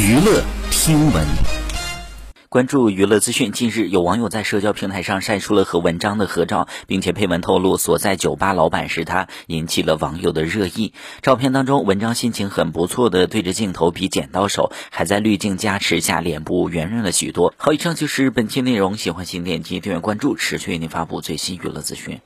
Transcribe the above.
娱乐听闻。关注娱乐资讯近日有网友在社交平台上晒出了和文章的合照并且配文透露所在酒吧老板是他引起了网友的热议。照片当中文章心情很不错的对着镜头比剪刀手还在滤镜加持下脸部圆润了许多。好以上就是本期内容喜欢请点击订阅关注持续为您发布最新娱乐资讯。